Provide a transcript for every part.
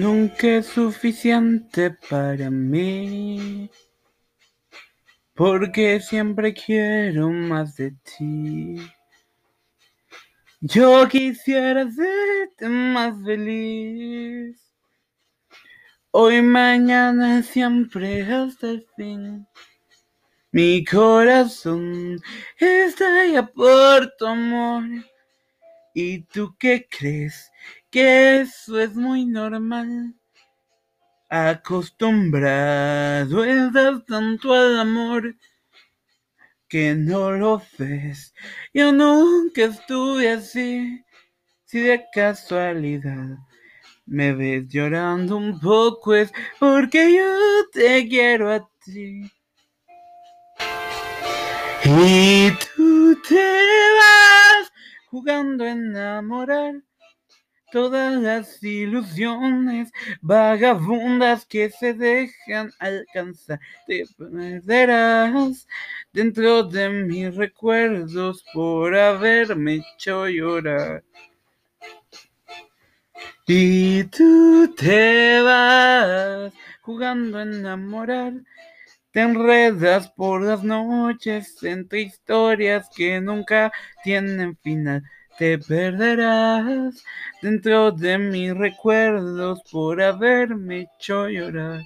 Nunca es suficiente para mí, porque siempre quiero más de ti. Yo quisiera hacerte más feliz. Hoy, mañana, siempre hasta el fin. Mi corazón estalla por tu amor. ¿Y tú qué crees? Que eso es muy normal. Acostumbrado estás tanto al amor que no lo ves. Yo nunca estuve así. Si de casualidad me ves llorando un poco es porque yo te quiero a ti. Y tú te vas jugando a enamorar todas las ilusiones vagabundas que se dejan alcanzar. Te perderás dentro de mis recuerdos por haberme hecho llorar. Y tú te vas jugando a enamorar. Te enredas por las noches entre historias que nunca tienen final. Te perderás dentro de mis recuerdos por haberme hecho llorar.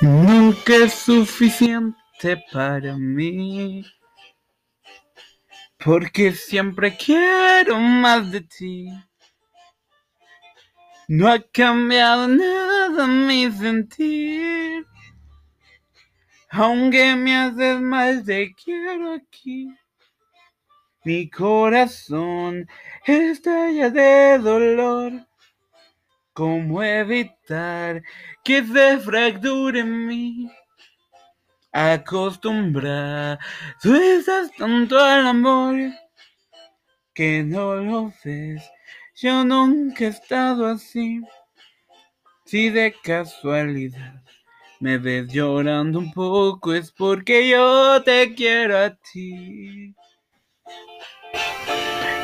Nunca es suficiente para mí, porque siempre quiero más de ti. No ha cambiado nada mi sentir. Aunque me haces mal, te quiero aquí. Mi corazón estalla de dolor. ¿Cómo evitar que se fracture en mí? Acostumbrado estás tanto al amor que no lo ves. Yo nunca he estado así. Si de casualidad me ves llorando un poco es porque yo te quiero a ti.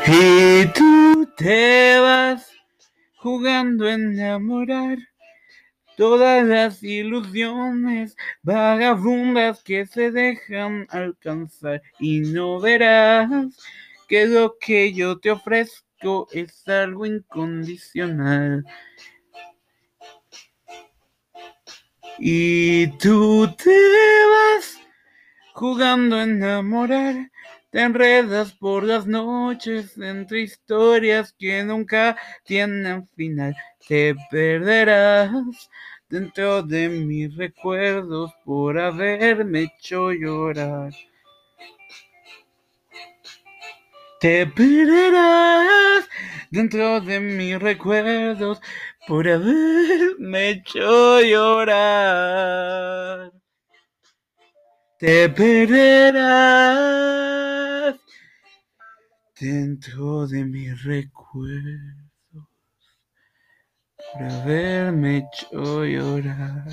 Y tú te vas jugando a enamorar todas las ilusiones vagabundas que se dejan alcanzar y no verás que lo que yo te ofrezco es algo incondicional. Y tú te vas jugando a enamorar, te enredas por las noches entre historias que nunca tienen final. Te perderás dentro de mis recuerdos por haberme hecho llorar. Te perderás dentro de mis recuerdos por haberme hecho llorar. Te perderás dentro de mis recuerdos por haberme hecho llorar.